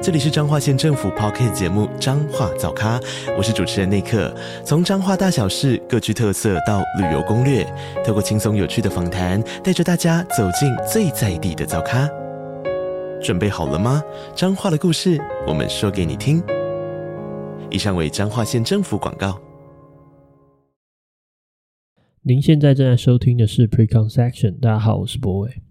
这里是彰化县政府 Podcast 节目《彰化早咖》，我是主持人内克。从彰化大小事各具特色到旅游攻略，透过轻松有趣的访谈，带着大家走进最在地的早咖。准备好了吗？彰化的故事，我们说给你听。以上为彰化县政府广告。您现在正在收听的是 Preconception。大家好，我是博伟。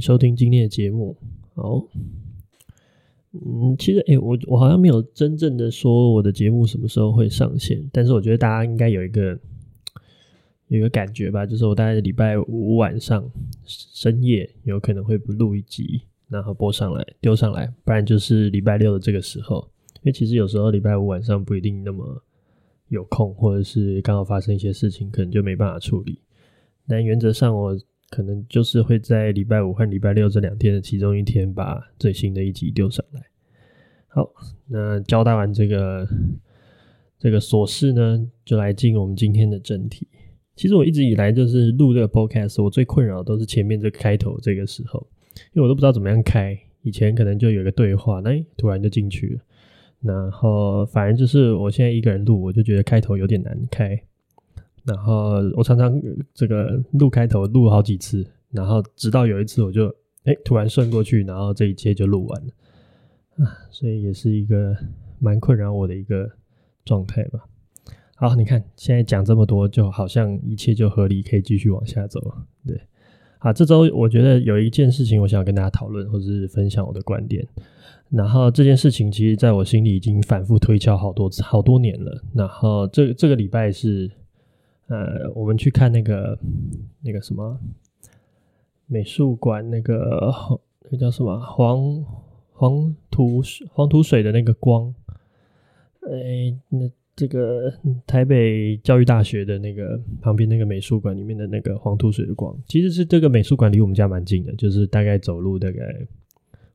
收听今天的节目。好，嗯，其实，哎、我我好像没有真正的说我的节目什么时候会上线，但是我觉得大家应该有一个有一个感觉吧，就是我大概礼拜五晚上深夜有可能会不录一集，然后播上来丢上来，不然就是礼拜六的这个时候，因为其实有时候礼拜五晚上不一定那么有空，或者是刚好发生一些事情，可能就没办法处理。但原则上我。可能就是会在礼拜五和礼拜六这两天的其中一天把最新的一集丢上来。好，那交代完这个这个琐事呢，就来进我们今天的正题。其实我一直以来就是录这个 podcast，我最困扰都是前面这个开头这个时候，因为我都不知道怎么样开。以前可能就有一个对话，那突然就进去了。然后反正就是我现在一个人录，我就觉得开头有点难开。然后我常常这个录开头录好几次，然后直到有一次我就哎突然顺过去，然后这一切就录完了啊，所以也是一个蛮困扰我的一个状态吧。好，你看现在讲这么多，就好像一切就合理，可以继续往下走。对，好，这周我觉得有一件事情我想跟大家讨论，或者是分享我的观点。然后这件事情其实在我心里已经反复推敲好多次、好多年了。然后这这个礼拜是。呃，我们去看那个那个什么美术馆，那个那叫什么黄黄土黄土水的那个光，哎，那这个台北教育大学的那个旁边那个美术馆里面的那个黄土水的光，其实是这个美术馆离我们家蛮近的，就是大概走路大概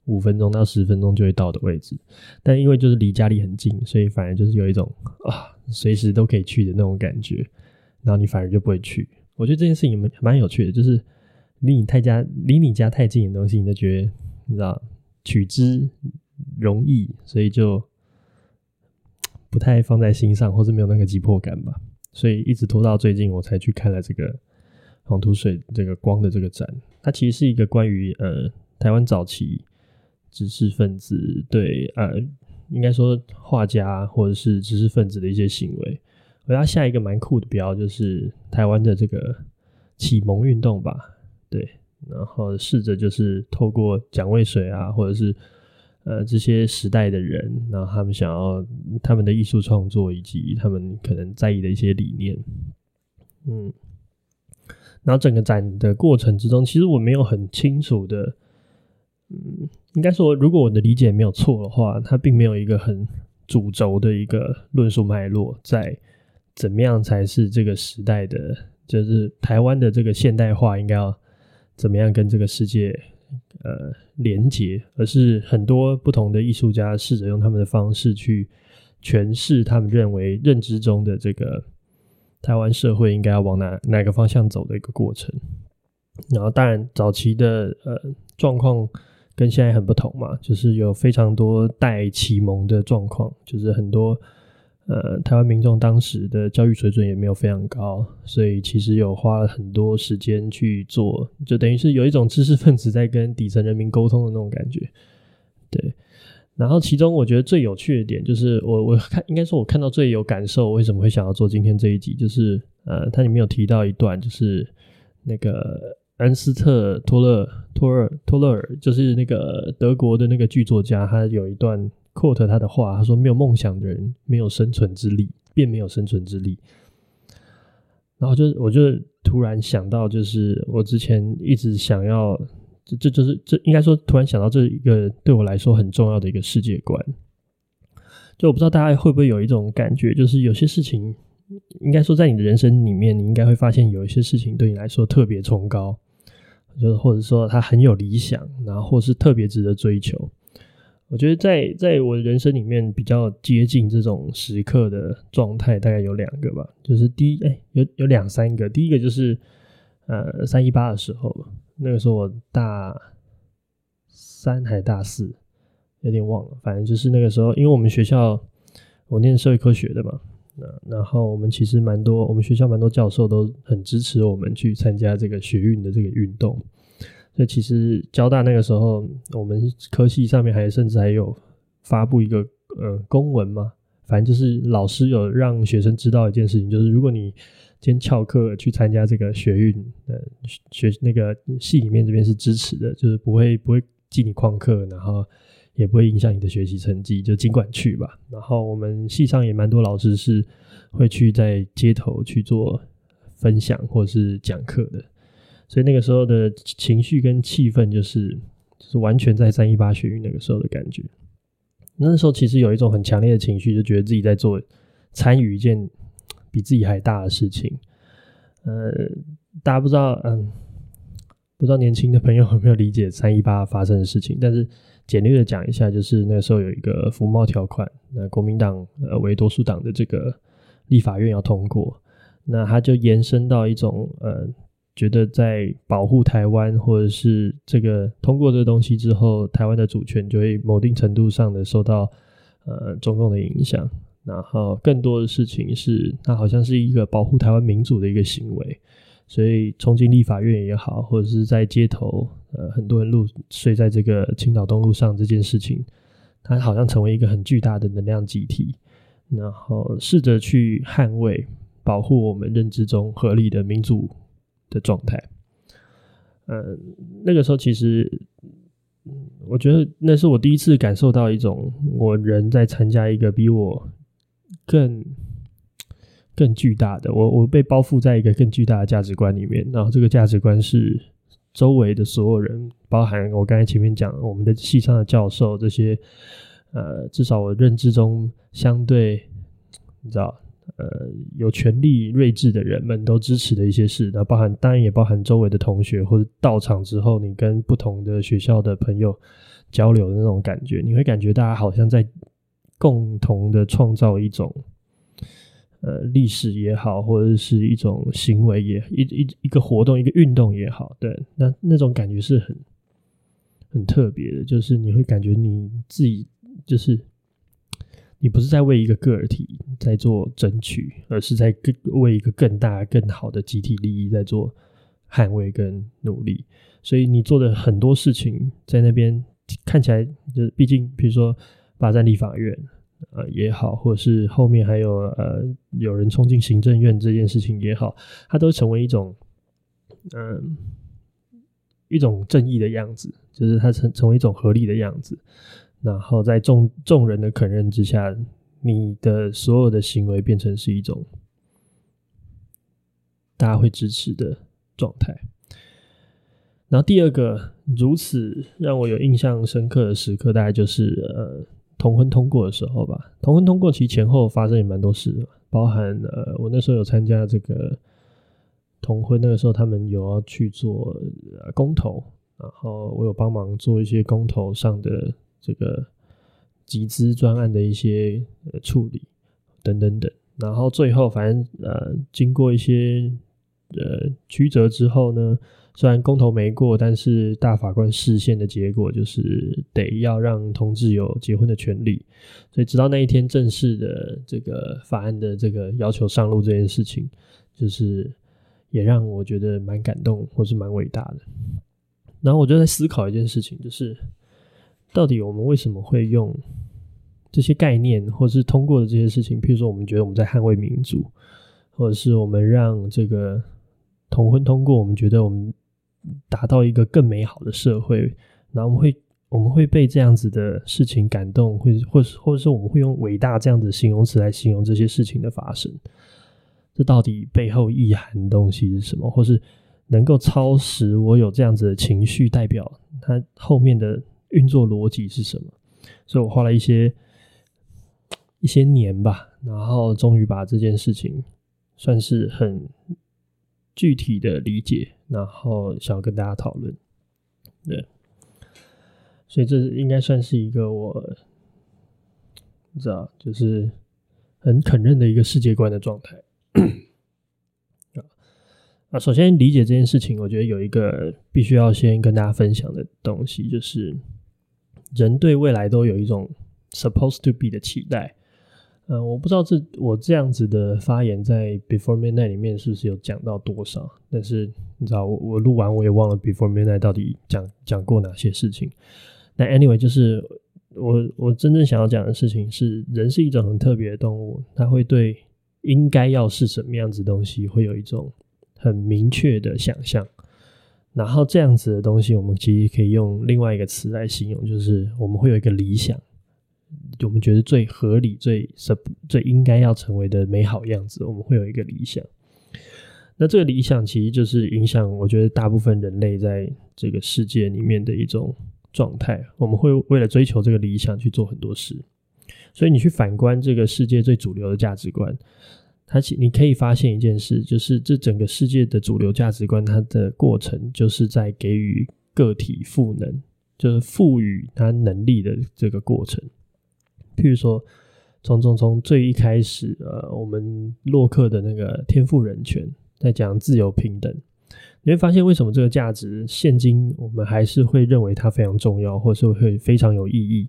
五分钟到十分钟就会到的位置。但因为就是离家里很近，所以反而就是有一种啊，随时都可以去的那种感觉。然后你反而就不会去，我觉得这件事情蛮蛮有趣的，就是离你太家离你家太近的东西，你就觉得你知道取之容易，所以就不太放在心上，或是没有那个急迫感吧。所以一直拖到最近，我才去看了这个黄土水这个光的这个展。它其实是一个关于呃台湾早期知识分子对呃应该说画家或者是知识分子的一些行为。我要下一个蛮酷的标，就是台湾的这个启蒙运动吧，对，然后试着就是透过蒋渭水啊，或者是呃这些时代的人，然后他们想要他们的艺术创作以及他们可能在意的一些理念，嗯，然后整个展的过程之中，其实我没有很清楚的，嗯，应该说如果我的理解没有错的话，它并没有一个很主轴的一个论述脉络在。怎么样才是这个时代的，就是台湾的这个现代化应该要怎么样跟这个世界呃连接？而是很多不同的艺术家试着用他们的方式去诠释他们认为认知中的这个台湾社会应该要往哪哪个方向走的一个过程。然后，当然早期的呃状况跟现在很不同嘛，就是有非常多待启蒙的状况，就是很多。呃，台湾民众当时的教育水准也没有非常高，所以其实有花了很多时间去做，就等于是有一种知识分子在跟底层人民沟通的那种感觉。对，然后其中我觉得最有趣的点就是我，我看应该说我看到最有感受，为什么会想要做今天这一集，就是呃，它里面有提到一段，就是那个安斯特托勒托尔托勒尔，就是那个德国的那个剧作家，他有一段。Quote 他的话，他说：“没有梦想的人，没有生存之力，便没有生存之力。”然后就我就突然想到，就是我之前一直想要，这这就是这应该说突然想到这一个对我来说很重要的一个世界观。就我不知道大家会不会有一种感觉，就是有些事情，应该说在你的人生里面，你应该会发现有一些事情对你来说特别崇高，就是或者说他很有理想，然后或是特别值得追求。我觉得在在我的人生里面比较接近这种时刻的状态，大概有两个吧。就是第一，哎、有有两三个。第一个就是呃三一八的时候，那个时候我大三还大四，有点忘了。反正就是那个时候，因为我们学校我念社会科学的嘛，那然后我们其实蛮多，我们学校蛮多教授都很支持我们去参加这个学运的这个运动。所以其实交大那个时候，我们科系上面还甚至还有发布一个呃公文嘛，反正就是老师有让学生知道一件事情，就是如果你今天翘课去参加这个学运，呃学那个系里面这边是支持的，就是不会不会记你旷课，然后也不会影响你的学习成绩，就尽管去吧。然后我们系上也蛮多老师是会去在街头去做分享或是讲课的。所以那个时候的情绪跟气氛，就是就是完全在三一八学运那个时候的感觉。那时候其实有一种很强烈的情绪，就觉得自己在做参与一件比自己还大的事情。呃，大家不知道，嗯，不知道年轻的朋友有没有理解三一八发生的事情？但是简略的讲一下，就是那时候有一个服贸条款，那国民党呃为多数党的这个立法院要通过，那它就延伸到一种呃。觉得在保护台湾，或者是这个通过这个东西之后，台湾的主权就会某定程度上的受到呃中共的影响。然后更多的事情是，它好像是一个保护台湾民主的一个行为。所以冲进立法院也好，或者是在街头，呃，很多人入睡在这个青岛东路上这件事情，它好像成为一个很巨大的能量集体，然后试着去捍卫、保护我们认知中合理的民主的状态，嗯，那个时候其实，我觉得那是我第一次感受到一种我人在参加一个比我更更巨大的，我我被包覆在一个更巨大的价值观里面，然后这个价值观是周围的所有人，包含我刚才前面讲我们的系上的教授这些，呃，至少我认知中相对，你知道。呃，有权力睿智的人们都支持的一些事，那包含当然也包含周围的同学，或者到场之后，你跟不同的学校的朋友交流的那种感觉，你会感觉大家好像在共同的创造一种呃历史也好，或者是一种行为也一一一个活动一个运动也好，对，那那种感觉是很很特别的，就是你会感觉你自己就是。你不是在为一个个体在做争取，而是在更为一个更大、更好的集体利益在做捍卫跟努力。所以你做的很多事情，在那边看起来，就是毕竟，比如说霸占立法院，呃也好，或者是后面还有呃有人冲进行政院这件事情也好，它都成为一种嗯、一种正义的样子，就是它成成为一种合理的样子。然后在众众人的肯认之下，你的所有的行为变成是一种大家会支持的状态。然后第二个如此让我有印象深刻的时刻，大概就是呃同婚通过的时候吧。同婚通过其实前后发生也蛮多事的，包含呃我那时候有参加这个同婚，那个时候他们有要去做公投，然后我有帮忙做一些公投上的。这个集资专案的一些呃处理等等等，然后最后反正呃经过一些呃曲折之后呢，虽然公投没过，但是大法官释宪的结果就是得要让同志有结婚的权利，所以直到那一天正式的这个法案的这个要求上路这件事情，就是也让我觉得蛮感动或是蛮伟大的。然后我就在思考一件事情，就是。到底我们为什么会用这些概念，或是通过的这些事情？譬如说，我们觉得我们在捍卫民主，或者是我们让这个同婚通过，我们觉得我们达到一个更美好的社会，然后我们会我们会被这样子的事情感动，会或是或者是我们会用伟大这样子形容词来形容这些事情的发生。这到底背后意涵的东西是什么，或是能够超时我有这样子的情绪，代表它后面的运作逻辑是什么？所以我花了一些一些年吧，然后终于把这件事情算是很具体的理解，然后想要跟大家讨论。对，所以这应该算是一个我，你知道，就是很肯认的一个世界观的状态。啊，首先理解这件事情，我觉得有一个必须要先跟大家分享的东西，就是人对未来都有一种 supposed to be 的期待。嗯，我不知道这我这样子的发言在 Before Midnight 里面是不是有讲到多少，但是你知道，我我录完我也忘了 Before Midnight 到底讲讲过哪些事情。那 Anyway，就是我我真正想要讲的事情是，人是一种很特别的动物，它会对应该要是什么样子东西会有一种很明确的想象，然后这样子的东西，我们其实可以用另外一个词来形容，就是我们会有一个理想。我们觉得最合理、最最应该要成为的美好样子，我们会有一个理想。那这个理想其实就是影响，我觉得大部分人类在这个世界里面的一种状态。我们会为了追求这个理想去做很多事。所以你去反观这个世界最主流的价值观，它其你可以发现一件事，就是这整个世界的主流价值观，它的过程就是在给予个体赋能，就是赋予它能力的这个过程。譬如说，从从从最一开始，呃，我们洛克的那个天赋人权，在讲自由平等，你会发现为什么这个价值现今我们还是会认为它非常重要，或是会非常有意义。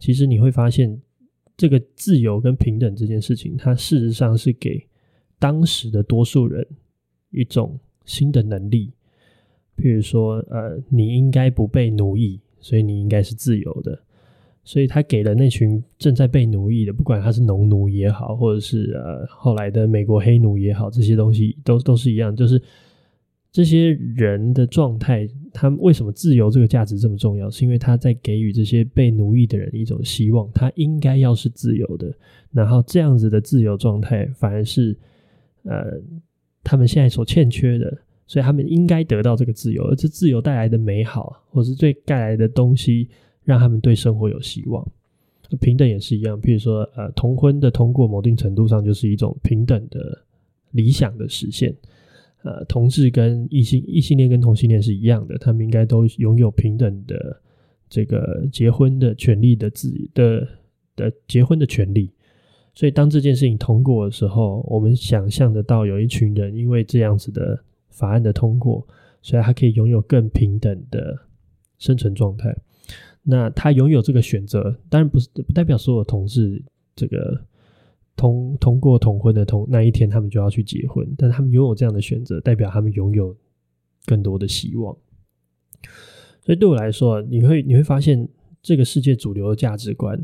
其实你会发现，这个自由跟平等这件事情，它事实上是给当时的多数人一种新的能力。譬如说，呃，你应该不被奴役，所以你应该是自由的。所以他给了那群正在被奴役的，不管他是农奴也好，或者是呃后来的美国黑奴也好，这些东西都都是一样，就是这些人的状态，他们为什么自由这个价值这么重要？是因为他在给予这些被奴役的人一种希望，他应该要是自由的，然后这样子的自由状态反而是呃他们现在所欠缺的，所以他们应该得到这个自由，而这自由带来的美好，或是最带来的东西。让他们对生活有希望，平等也是一样。譬如说，呃，同婚的通过，某定程度上就是一种平等的理想的实现。呃，同志跟异性异性恋跟同性恋是一样的，他们应该都拥有平等的这个结婚的权利的自的的结婚的权利。所以，当这件事情通过的时候，我们想象得到有一群人因为这样子的法案的通过，所以他可以拥有更平等的生存状态。那他拥有这个选择，当然不是不代表所有同志这个通通过同婚的同那一天，他们就要去结婚。但他们拥有这样的选择，代表他们拥有更多的希望。所以对我来说，你会你会发现，这个世界主流的价值观，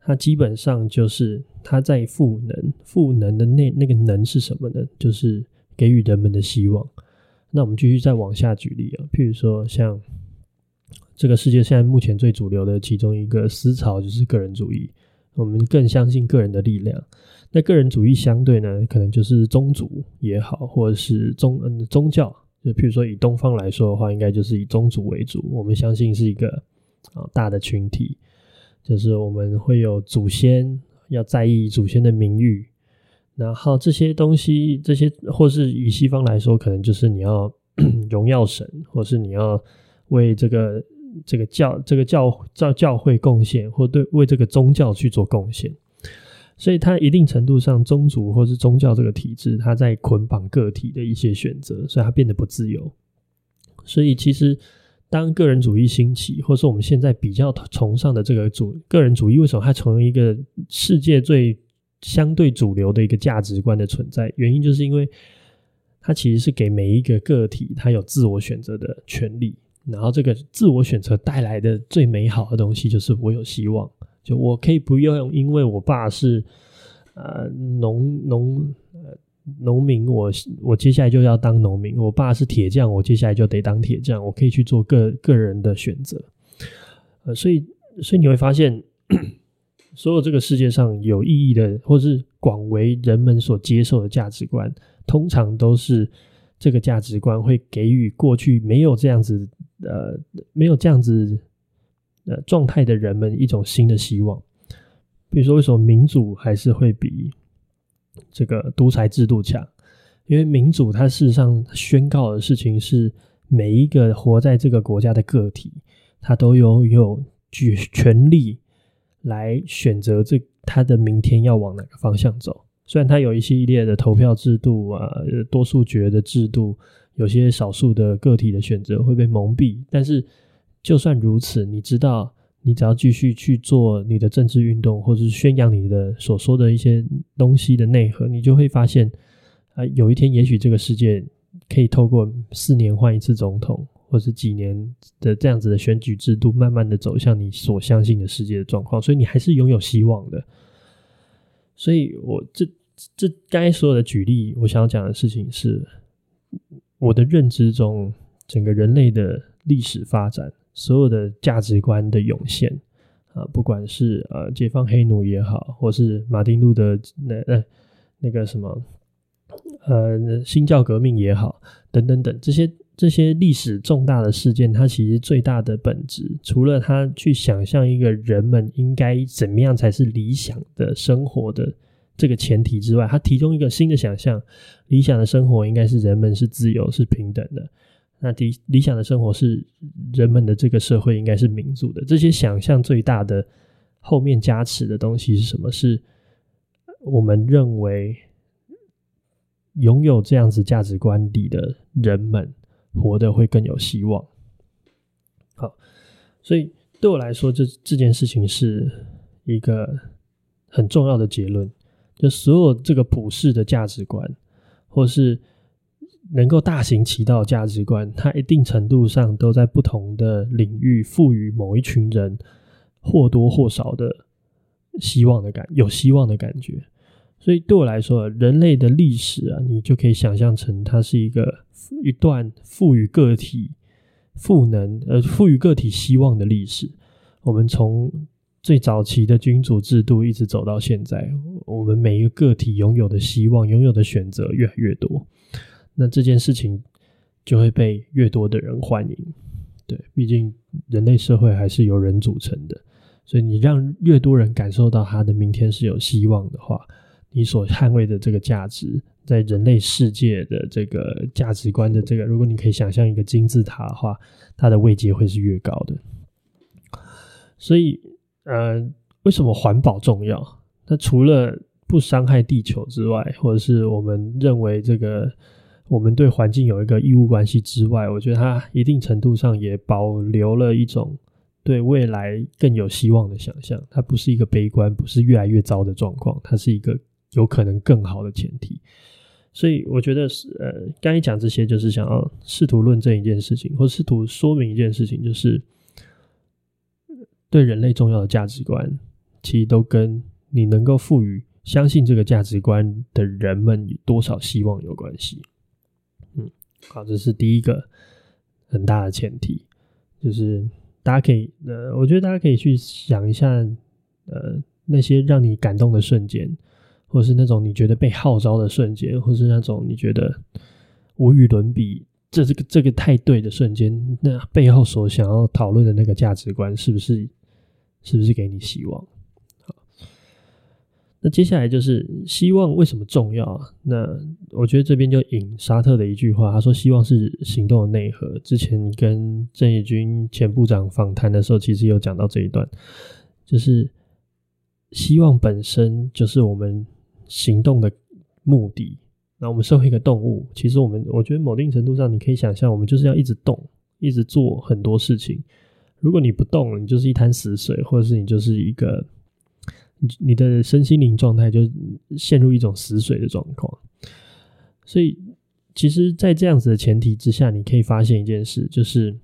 它基本上就是它在赋能，赋能的那那个能是什么呢？就是给予人们的希望。那我们继续再往下举例啊，譬如说像。这个世界现在目前最主流的其中一个思潮就是个人主义，我们更相信个人的力量。那个人主义相对呢，可能就是宗族也好，或者是宗嗯宗教。就譬如说以东方来说的话，应该就是以宗族为主。我们相信是一个啊大的群体，就是我们会有祖先，要在意祖先的名誉。然后这些东西，这些或是以西方来说，可能就是你要 荣耀神，或是你要为这个。这个教这个教教教会贡献，或对为这个宗教去做贡献，所以它一定程度上宗族或是宗教这个体制，它在捆绑个体的一些选择，所以它变得不自由。所以其实当个人主义兴起，或是我们现在比较崇尚的这个主个人主义，为什么它成为一个世界最相对主流的一个价值观的存在？原因就是因为它其实是给每一个个体，它有自我选择的权利。然后这个自我选择带来的最美好的东西，就是我有希望，就我可以不用因为我爸是呃农农呃农民，我我接下来就要当农民；我爸是铁匠，我接下来就得当铁匠。我可以去做个个人的选择，呃，所以所以你会发现，所有这个世界上有意义的，或是广为人们所接受的价值观，通常都是这个价值观会给予过去没有这样子呃没有这样子呃状态的人们一种新的希望。比如说，为什么民主还是会比这个独裁制度强？因为民主它事实上宣告的事情是，每一个活在这个国家的个体，他都有有举权利来选择这他的明天要往哪个方向走。虽然他有一系列的投票制度啊，多数决的制度，有些少数的个体的选择会被蒙蔽，但是就算如此，你知道。你只要继续去做你的政治运动，或者是宣扬你的所说的一些东西的内核，你就会发现，啊，有一天也许这个世界可以透过四年换一次总统，或是几年的这样子的选举制度，慢慢的走向你所相信的世界的状况。所以你还是拥有希望的。所以我这这刚才所有的举例，我想要讲的事情是，我的认知中，整个人类的历史发展。所有的价值观的涌现啊，不管是呃解放黑奴也好，或是马丁路德那呃那个什么呃新教革命也好，等等等这些这些历史重大的事件，它其实最大的本质，除了他去想象一个人们应该怎么样才是理想的生活的这个前提之外，他提供一个新的想象，理想的生活应该是人们是自由是平等的。那理理想的生活是人们的这个社会应该是民主的。这些想象最大的后面加持的东西是什么？是我们认为拥有这样子价值观里的人们活得会更有希望。好，所以对我来说，这这件事情是一个很重要的结论。就所有这个普世的价值观，或是。能够大行其道价值观，它一定程度上都在不同的领域赋予某一群人或多或少的希望的感，有希望的感觉。所以对我来说，人类的历史啊，你就可以想象成它是一个一段赋予个体赋能，呃，赋予个体希望的历史。我们从最早期的君主制度一直走到现在，我们每一个个体拥有的希望、拥有的选择越来越多。那这件事情就会被越多的人欢迎，对，毕竟人类社会还是由人组成的，所以你让越多人感受到他的明天是有希望的话，你所捍卫的这个价值，在人类世界的这个价值观的这个，如果你可以想象一个金字塔的话，它的位阶会是越高的。所以，呃，为什么环保重要？那除了不伤害地球之外，或者是我们认为这个。我们对环境有一个义务关系之外，我觉得它一定程度上也保留了一种对未来更有希望的想象。它不是一个悲观，不是越来越糟的状况，它是一个有可能更好的前提。所以我觉得是呃，刚才讲这些，就是想要试图论证一件事情，或试图说明一件事情，就是对人类重要的价值观，其实都跟你能够赋予相信这个价值观的人们有多少希望有关系。嗯好，这是第一个很大的前提，就是大家可以，呃，我觉得大家可以去想一下，呃，那些让你感动的瞬间，或是那种你觉得被号召的瞬间，或是那种你觉得无与伦比，这这个这个太对的瞬间，那背后所想要讨论的那个价值观，是不是是不是给你希望？那接下来就是希望为什么重要？那我觉得这边就引沙特的一句话，他说：“希望是行动的内核。”之前跟郑义军前部长访谈的时候，其实有讲到这一段，就是希望本身就是我们行动的目的。那我们身为一个动物，其实我们我觉得某定程度上，你可以想象，我们就是要一直动，一直做很多事情。如果你不动，你就是一滩死水，或者是你就是一个。你的身心灵状态就陷入一种死水的状况，所以其实，在这样子的前提之下，你可以发现一件事，就是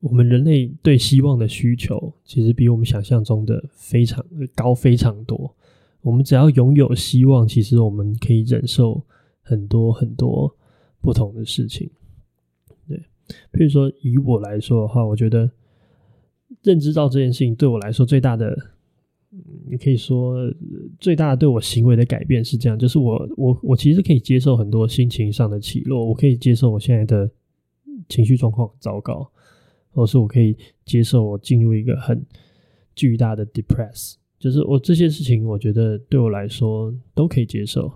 我们人类对希望的需求，其实比我们想象中的非常高非常多。我们只要拥有希望，其实我们可以忍受很多很多不同的事情。譬如说以我来说的话，我觉得认知到这件事情对我来说最大的。你可以说最大的对我行为的改变是这样，就是我我我其实可以接受很多心情上的起落，我可以接受我现在的情绪状况糟糕，或是我可以接受我进入一个很巨大的 depress，就是我这些事情，我觉得对我来说都可以接受。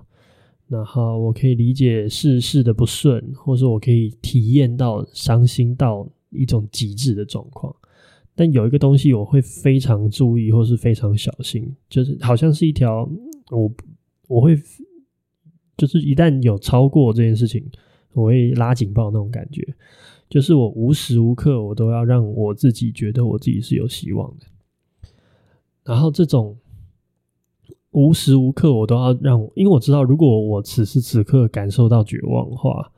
然后我可以理解世事的不顺，或者我可以体验到伤心到一种极致的状况。但有一个东西我会非常注意，或是非常小心，就是好像是一条我我会就是一旦有超过这件事情，我会拉警报那种感觉。就是我无时无刻我都要让我自己觉得我自己是有希望的。然后这种。无时无刻我都要让，因为我知道，如果我此时此刻感受到绝望的话，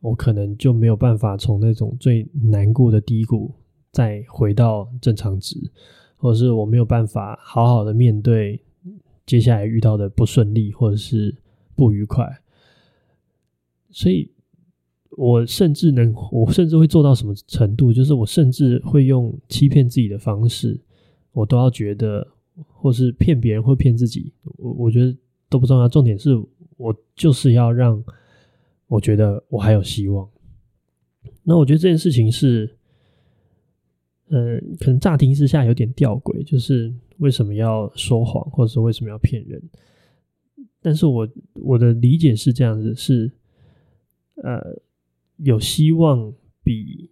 我可能就没有办法从那种最难过的低谷再回到正常值，或者是我没有办法好好的面对接下来遇到的不顺利或者是不愉快。所以，我甚至能，我甚至会做到什么程度？就是我甚至会用欺骗自己的方式，我都要觉得。或是骗别人或骗自己，我我觉得都不重要。重点是我就是要让我觉得我还有希望。那我觉得这件事情是，呃，可能乍听之下有点吊诡，就是为什么要说谎，或者是为什么要骗人？但是我我的理解是这样子：是呃，有希望比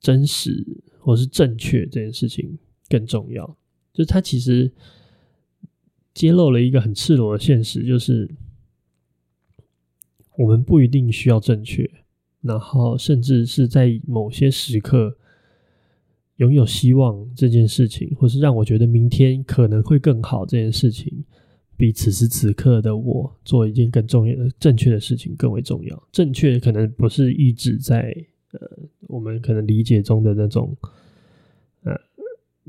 真实或是正确这件事情更重要。就他其实揭露了一个很赤裸的现实，就是我们不一定需要正确，然后甚至是在某些时刻拥有希望这件事情，或是让我觉得明天可能会更好这件事情，比此时此刻的我做一件更重要的正确的事情更为重要。正确可能不是一直在呃我们可能理解中的那种。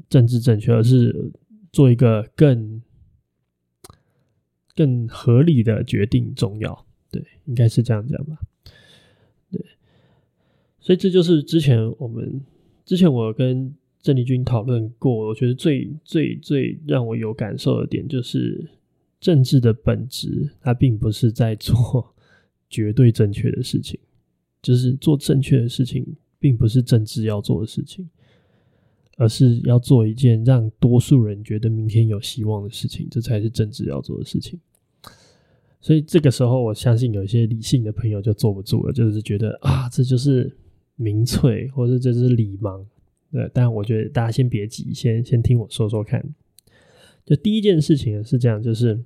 政治正确，而是做一个更更合理的决定重要。对，应该是这样讲吧。对，所以这就是之前我们之前我跟郑丽君讨论过，我觉得最最最让我有感受的点，就是政治的本质，它并不是在做绝对正确的事情，就是做正确的事情，并不是政治要做的事情。而是要做一件让多数人觉得明天有希望的事情，这才是政治要做的事情。所以这个时候，我相信有一些理性的朋友就坐不住了，就是觉得啊，这就是民粹，或者这是礼盲。对，但我觉得大家先别急，先先听我说说看。就第一件事情是这样，就是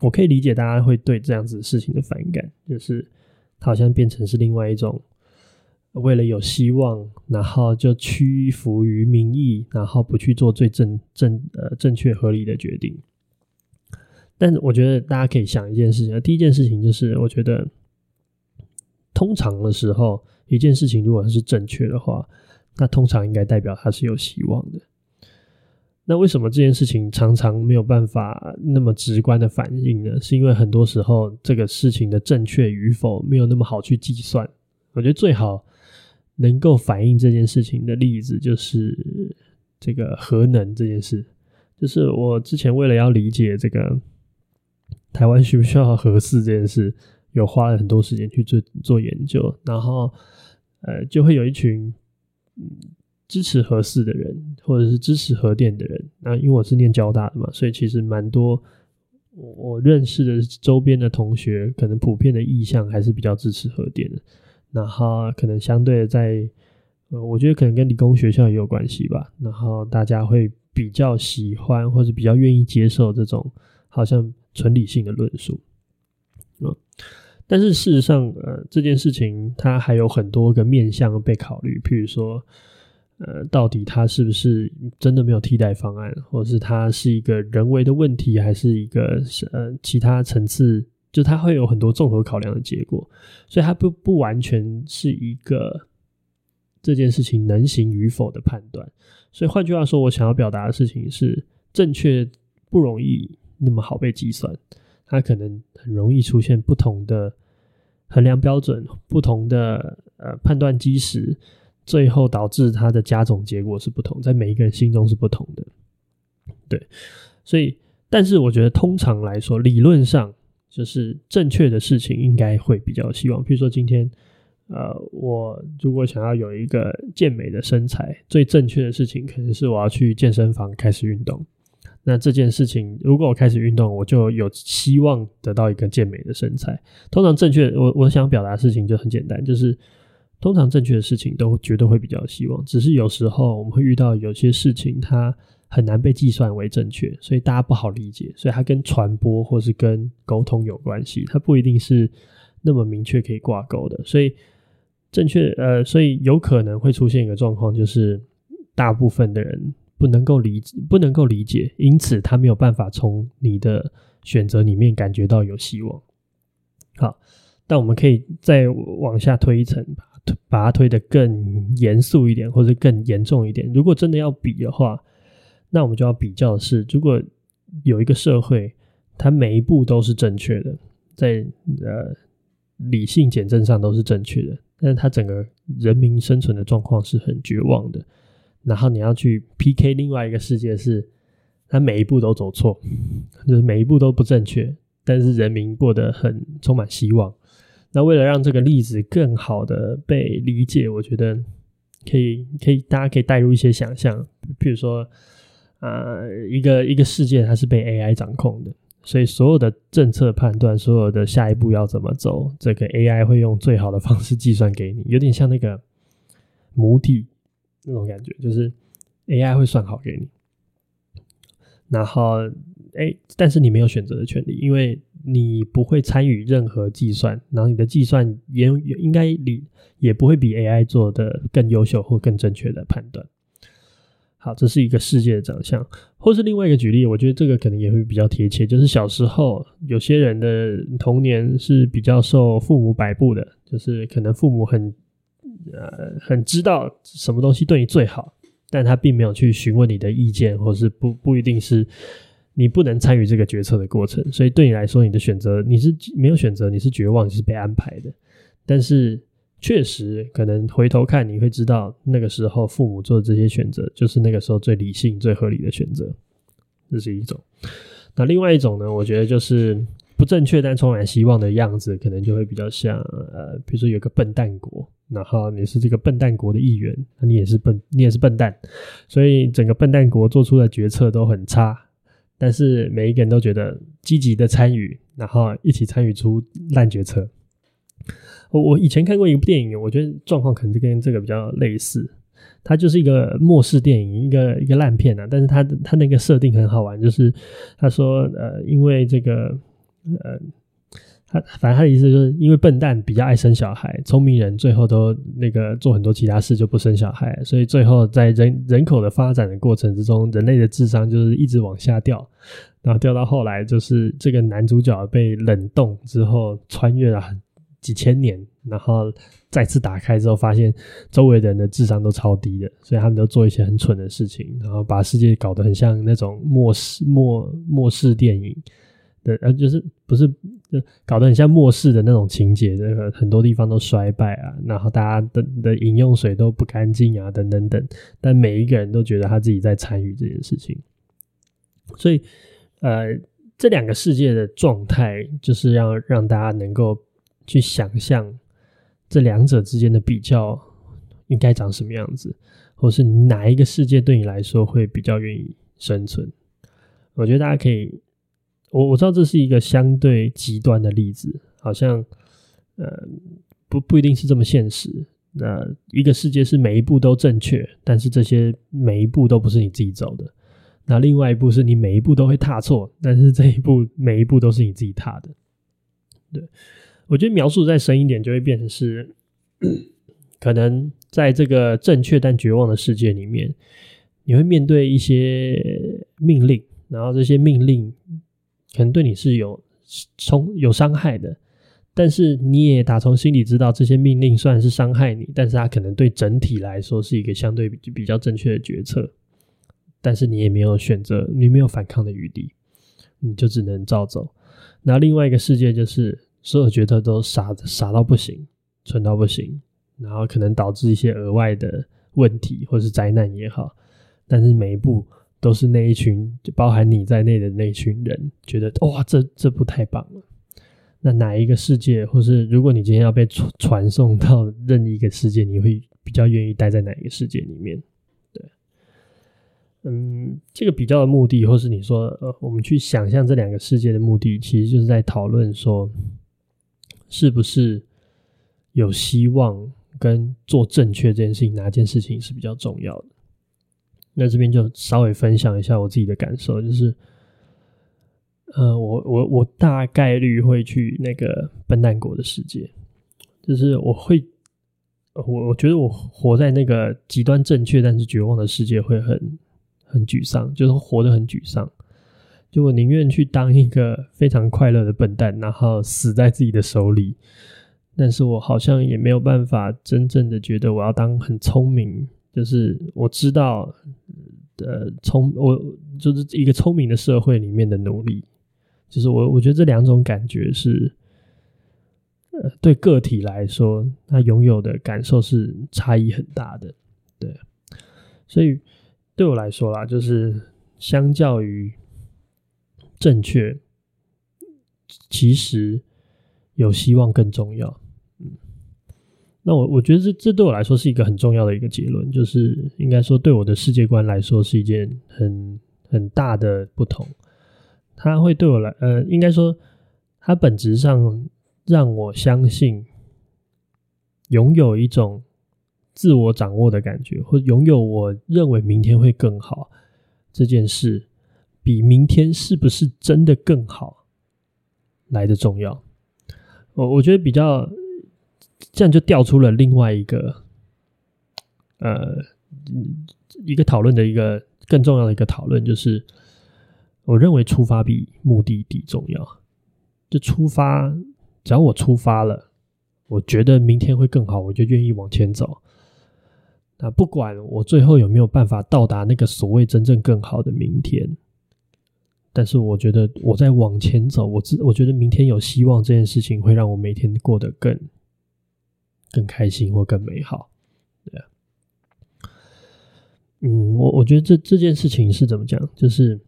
我可以理解大家会对这样子事情的反感，就是好像变成是另外一种。为了有希望，然后就屈服于民意，然后不去做最正正呃正确合理的决定。但我觉得大家可以想一件事情，第一件事情就是，我觉得通常的时候，一件事情如果是正确的话，那通常应该代表它是有希望的。那为什么这件事情常常没有办法那么直观的反应呢？是因为很多时候这个事情的正确与否没有那么好去计算。我觉得最好。能够反映这件事情的例子，就是这个核能这件事。就是我之前为了要理解这个台湾需不需要核四这件事，有花了很多时间去做做研究。然后，呃，就会有一群支持核四的人，或者是支持核电的人。那因为我是念交大的嘛，所以其实蛮多我认识的周边的同学，可能普遍的意向还是比较支持核电的。然后可能相对在，呃，我觉得可能跟理工学校也有关系吧。然后大家会比较喜欢或者比较愿意接受这种好像纯理性的论述，嗯。但是事实上，呃，这件事情它还有很多个面向被考虑，譬如说，呃，到底它是不是真的没有替代方案，或者是它是一个人为的问题，还是一个呃其他层次？就它会有很多综合考量的结果，所以它不不完全是一个这件事情能行与否的判断。所以换句话说，我想要表达的事情是，正确不容易那么好被计算，它可能很容易出现不同的衡量标准，不同的呃判断基石，最后导致它的加总结果是不同，在每一个人心中是不同的。对，所以，但是我觉得通常来说，理论上就是正确的事情应该会比较有希望。比如说今天，呃，我如果想要有一个健美的身材，最正确的事情可能是我要去健身房开始运动。那这件事情，如果我开始运动，我就有希望得到一个健美的身材。通常正确，我我想表达的事情就很简单，就是通常正确的事情都绝对会比较希望。只是有时候我们会遇到有些事情，它很难被计算为正确，所以大家不好理解，所以它跟传播或是跟沟通有关系，它不一定是那么明确可以挂钩的。所以正确，呃，所以有可能会出现一个状况，就是大部分的人。不能够理解，不能够理解，因此他没有办法从你的选择里面感觉到有希望。好，但我们可以再往下推一层，把它把它推得更严肃一点，或者更严重一点。如果真的要比的话，那我们就要比较的是，如果有一个社会，它每一步都是正确的，在呃理性减震上都是正确的，但是它整个人民生存的状况是很绝望的。然后你要去 PK 另外一个世界，是它每一步都走错，就是每一步都不正确，但是人民过得很充满希望。那为了让这个例子更好的被理解，我觉得可以可以大家可以带入一些想象，比如说、呃，一个一个世界它是被 AI 掌控的，所以所有的政策判断，所有的下一步要怎么走，这个 AI 会用最好的方式计算给你，有点像那个母体。那种感觉就是 AI 会算好给你，然后哎，但是你没有选择的权利，因为你不会参与任何计算，然后你的计算也应该也也不会比 AI 做的更优秀或更正确的判断。好，这是一个世界的长相，或是另外一个举例，我觉得这个可能也会比较贴切，就是小时候有些人的童年是比较受父母摆布的，就是可能父母很。呃，很知道什么东西对你最好，但他并没有去询问你的意见，或是不不一定是你不能参与这个决策的过程。所以对你来说，你的选择你是没有选择，你是绝望，你是被安排的。但是确实，可能回头看，你会知道那个时候父母做的这些选择，就是那个时候最理性、最合理的选择。这是一种。那另外一种呢？我觉得就是。不正确但充满希望的样子，可能就会比较像呃，比如说有个笨蛋国，然后你是这个笨蛋国的一员，你也是笨，你也是笨蛋，所以整个笨蛋国做出的决策都很差，但是每一个人都觉得积极的参与，然后一起参与出烂决策。我以前看过一部电影，我觉得状况可能就跟这个比较类似，它就是一个末世电影，一个一个烂片啊，但是它它那个设定很好玩，就是他说呃，因为这个。呃，他反正他的意思就是，因为笨蛋比较爱生小孩，聪明人最后都那个做很多其他事就不生小孩，所以最后在人人口的发展的过程之中，人类的智商就是一直往下掉，然后掉到后来就是这个男主角被冷冻之后，穿越了几千年，然后再次打开之后，发现周围的人的智商都超低的，所以他们都做一些很蠢的事情，然后把世界搞得很像那种末世末末世电影。对，呃，就是不是就搞得很像末世的那种情节，那个很多地方都衰败啊，然后大家的的饮用水都不干净啊，等等等。但每一个人都觉得他自己在参与这件事情，所以呃，这两个世界的状态，就是要让大家能够去想象这两者之间的比较应该长什么样子，或是哪一个世界对你来说会比较愿意生存。我觉得大家可以。我我知道这是一个相对极端的例子，好像呃不不一定是这么现实。那一个世界是每一步都正确，但是这些每一步都不是你自己走的。那另外一步是你每一步都会踏错，但是这一步每一步都是你自己踏的。对，我觉得描述再深一点，就会变成是可能在这个正确但绝望的世界里面，你会面对一些命令，然后这些命令。可能对你是有冲有伤害的，但是你也打从心里知道这些命令虽然是伤害你，但是它可能对整体来说是一个相对比较正确的决策。但是你也没有选择，你没有反抗的余地，你就只能照走。那另外一个世界就是所有决策都傻傻到不行，蠢到不行，然后可能导致一些额外的问题或是灾难也好，但是每一步。都是那一群，就包含你在内的那一群人，觉得哇，这这部太棒了。那哪一个世界，或是如果你今天要被传传送到任意一个世界，你会比较愿意待在哪一个世界里面？对，嗯，这个比较的目的，或是你说，呃，我们去想象这两个世界的目的，其实就是在讨论说，是不是有希望跟做正确这件事情，哪件事情是比较重要的？那这边就稍微分享一下我自己的感受，就是。呃，我我我大概率会去那个笨蛋国的世界，就是我会，我我觉得我活在那个极端正确但是绝望的世界会很很沮丧，就是活得很沮丧。就我宁愿去当一个非常快乐的笨蛋，然后死在自己的手里，但是我好像也没有办法真正的觉得我要当很聪明，就是我知道，呃，聪我就是一个聪明的社会里面的奴隶。就是我，我觉得这两种感觉是，呃，对个体来说，他拥有的感受是差异很大的，对。所以对我来说啦，就是相较于正确，其实有希望更重要。嗯，那我我觉得这这对我来说是一个很重要的一个结论，就是应该说对我的世界观来说是一件很很大的不同。它会对我来，呃，应该说，它本质上让我相信，拥有一种自我掌握的感觉，或拥有我认为明天会更好这件事，比明天是不是真的更好来的重要。我我觉得比较这样就调出了另外一个，呃，一个讨论的一个更重要的一个讨论就是。我认为出发比目的地重要。就出发，只要我出发了，我觉得明天会更好，我就愿意往前走。那不管我最后有没有办法到达那个所谓真正更好的明天，但是我觉得我在往前走，我自我觉得明天有希望这件事情会让我每天过得更更开心或更美好。对，嗯，我我觉得这这件事情是怎么讲，就是。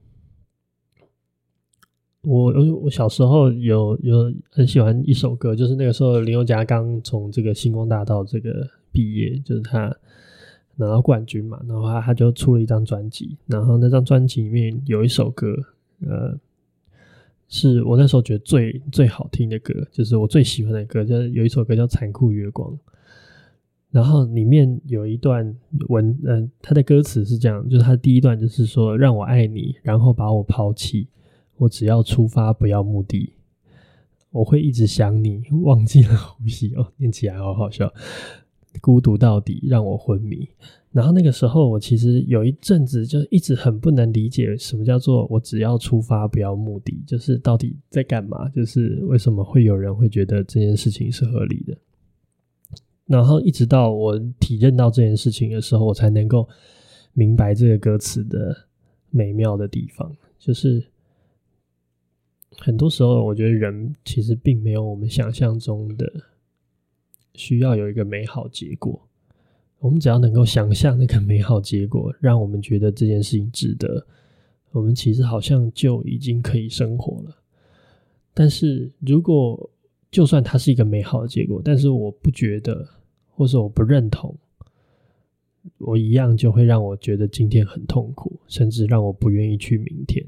我我我小时候有有很喜欢一首歌，就是那个时候林宥嘉刚从这个星光大道这个毕业，就是他拿到冠军嘛，然后他他就出了一张专辑，然后那张专辑里面有一首歌，呃，是我那时候觉得最最好听的歌，就是我最喜欢的歌，就是有一首歌叫《残酷月光》，然后里面有一段文，嗯、呃，他的歌词是这样，就是他第一段就是说让我爱你，然后把我抛弃。我只要出发，不要目的。我会一直想你，忘记了呼吸哦，念起来好好笑。孤独到底让我昏迷。然后那个时候，我其实有一阵子就一直很不能理解，什么叫做我只要出发，不要目的，就是到底在干嘛？就是为什么会有人会觉得这件事情是合理的？然后一直到我体认到这件事情的时候，我才能够明白这个歌词的美妙的地方，就是。很多时候，我觉得人其实并没有我们想象中的需要有一个美好结果。我们只要能够想象那个美好结果，让我们觉得这件事情值得，我们其实好像就已经可以生活了。但是如果就算它是一个美好的结果，但是我不觉得，或是我不认同，我一样就会让我觉得今天很痛苦，甚至让我不愿意去明天。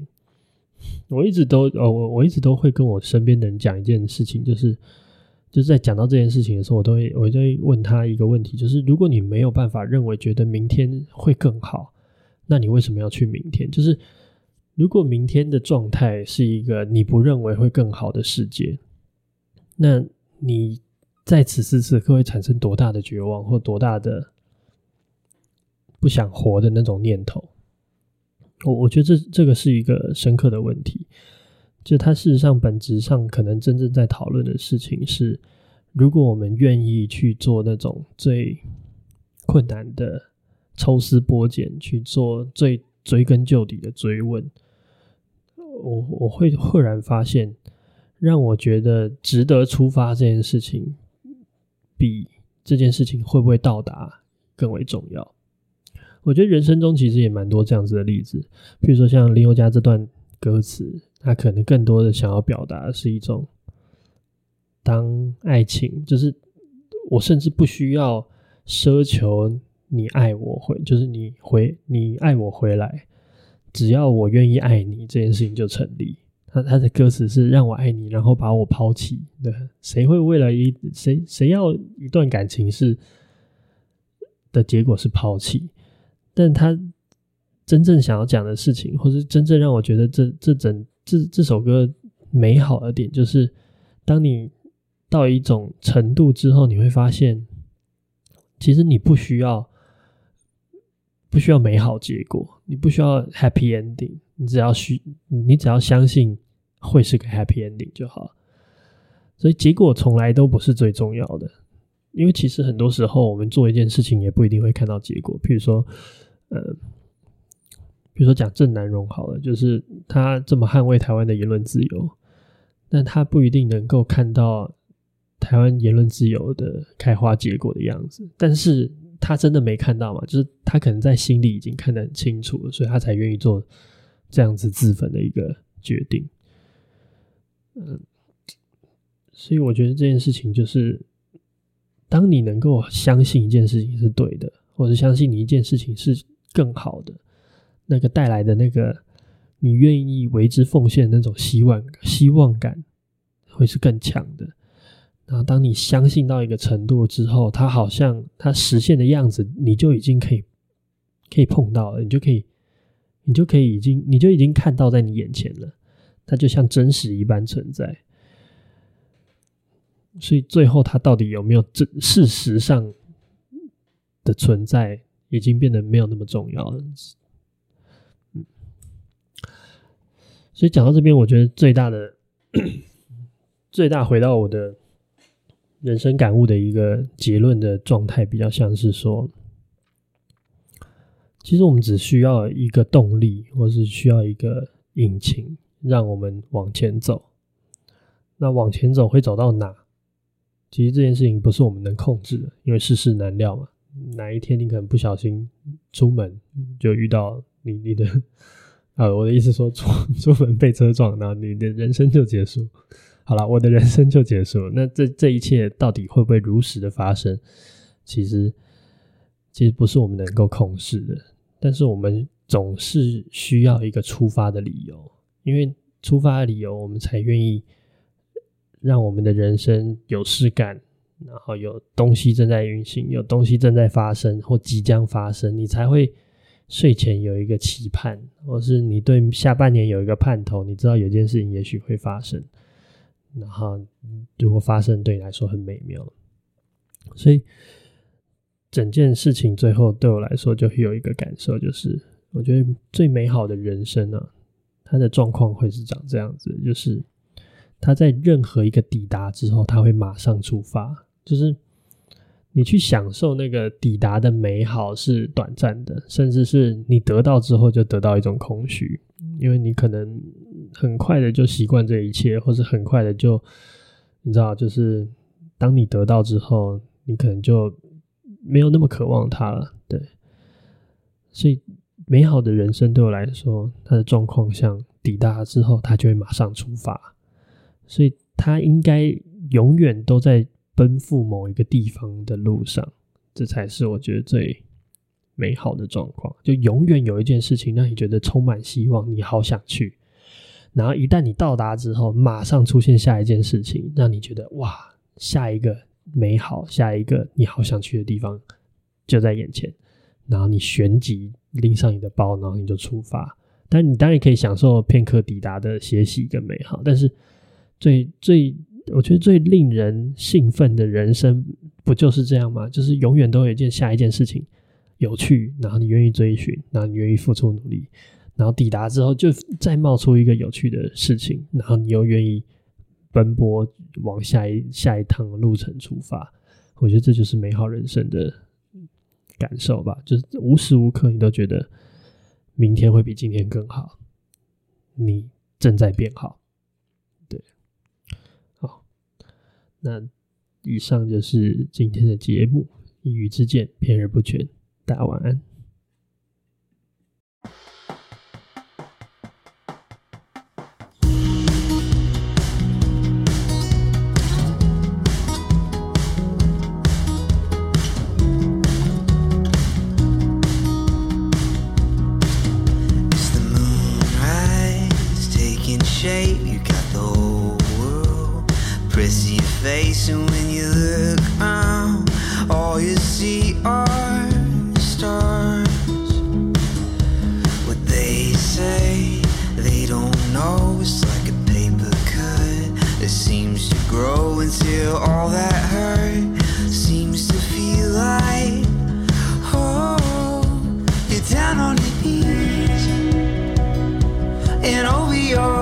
我一直都呃，我我一直都会跟我身边的人讲一件事情，就是就是在讲到这件事情的时候，我都会我就会问他一个问题，就是如果你没有办法认为觉得明天会更好，那你为什么要去明天？就是如果明天的状态是一个你不认为会更好的世界，那你在此时此刻会产生多大的绝望，或多大的不想活的那种念头？我我觉得这这个是一个深刻的问题，就它事实上本质上可能真正在讨论的事情是，如果我们愿意去做那种最困难的抽丝剥茧，去做最追根究底的追问，我我会赫然发现，让我觉得值得出发这件事情，比这件事情会不会到达更为重要。我觉得人生中其实也蛮多这样子的例子，比如说像林宥嘉这段歌词，他可能更多的想要表达的是一种，当爱情就是我甚至不需要奢求你爱我回，就是你回你爱我回来，只要我愿意爱你，这件事情就成立。他他的歌词是让我爱你，然后把我抛弃。对，谁会为了一谁谁要一段感情是的结果是抛弃？但他真正想要讲的事情，或是真正让我觉得这这整这这首歌美好的点，就是当你到一种程度之后，你会发现，其实你不需要不需要美好结果，你不需要 happy ending，你只要需你只要相信会是个 happy ending 就好。所以结果从来都不是最重要的。因为其实很多时候，我们做一件事情也不一定会看到结果。譬如说，呃，比如说讲郑南榕好了，就是他这么捍卫台湾的言论自由，但他不一定能够看到台湾言论自由的开花结果的样子。但是他真的没看到嘛？就是他可能在心里已经看得很清楚了，所以他才愿意做这样子自焚的一个决定。嗯，所以我觉得这件事情就是。当你能够相信一件事情是对的，或者相信你一件事情是更好的，那个带来的那个你愿意为之奉献的那种希望希望感，会是更强的。然后，当你相信到一个程度之后，它好像它实现的样子，你就已经可以可以碰到了，你就可以你就可以已经你就已经看到在你眼前了，它就像真实一般存在。所以最后，它到底有没有这事实上的存在，已经变得没有那么重要了。嗯，所以讲到这边，我觉得最大的、最大回到我的人生感悟的一个结论的状态，比较像是说，其实我们只需要一个动力，或是需要一个引擎，让我们往前走。那往前走会走到哪？其实这件事情不是我们能控制的，因为世事难料嘛。哪一天你可能不小心出门，就遇到你你的啊，我的意思说出 出门被车撞，那你的人生就结束。好了，我的人生就结束。那这这一切到底会不会如实的发生？其实其实不是我们能够控制的，但是我们总是需要一个出发的理由，因为出发的理由，我们才愿意。让我们的人生有事干，然后有东西正在运行，有东西正在发生或即将发生，你才会睡前有一个期盼，或是你对下半年有一个盼头，你知道有件事情也许会发生，然后如果发生对你来说很美妙，所以整件事情最后对我来说就会有一个感受，就是我觉得最美好的人生啊，它的状况会是长这样子，就是。他在任何一个抵达之后，他会马上出发。就是你去享受那个抵达的美好是短暂的，甚至是你得到之后就得到一种空虚，因为你可能很快的就习惯这一切，或是很快的就你知道，就是当你得到之后，你可能就没有那么渴望它了。对，所以美好的人生对我来说，它的状况像抵达之后，它就会马上出发。所以他应该永远都在奔赴某一个地方的路上，这才是我觉得最美好的状况。就永远有一件事情让你觉得充满希望，你好想去。然后一旦你到达之后，马上出现下一件事情，让你觉得哇，下一个美好，下一个你好想去的地方就在眼前。然后你旋即拎上你的包，然后你就出发。但你当然可以享受片刻抵达的歇息跟美好，但是。最最，我觉得最令人兴奋的人生，不就是这样吗？就是永远都有一件下一件事情有趣，然后你愿意追寻，然后你愿意付出努力，然后抵达之后就再冒出一个有趣的事情，然后你又愿意奔波往下一下一趟路程出发。我觉得这就是美好人生的感受吧，就是无时无刻你都觉得明天会比今天更好，你正在变好。那以上就是今天的节目，一语之见，偏而不全。大家晚安。down on your knees. And oh, over your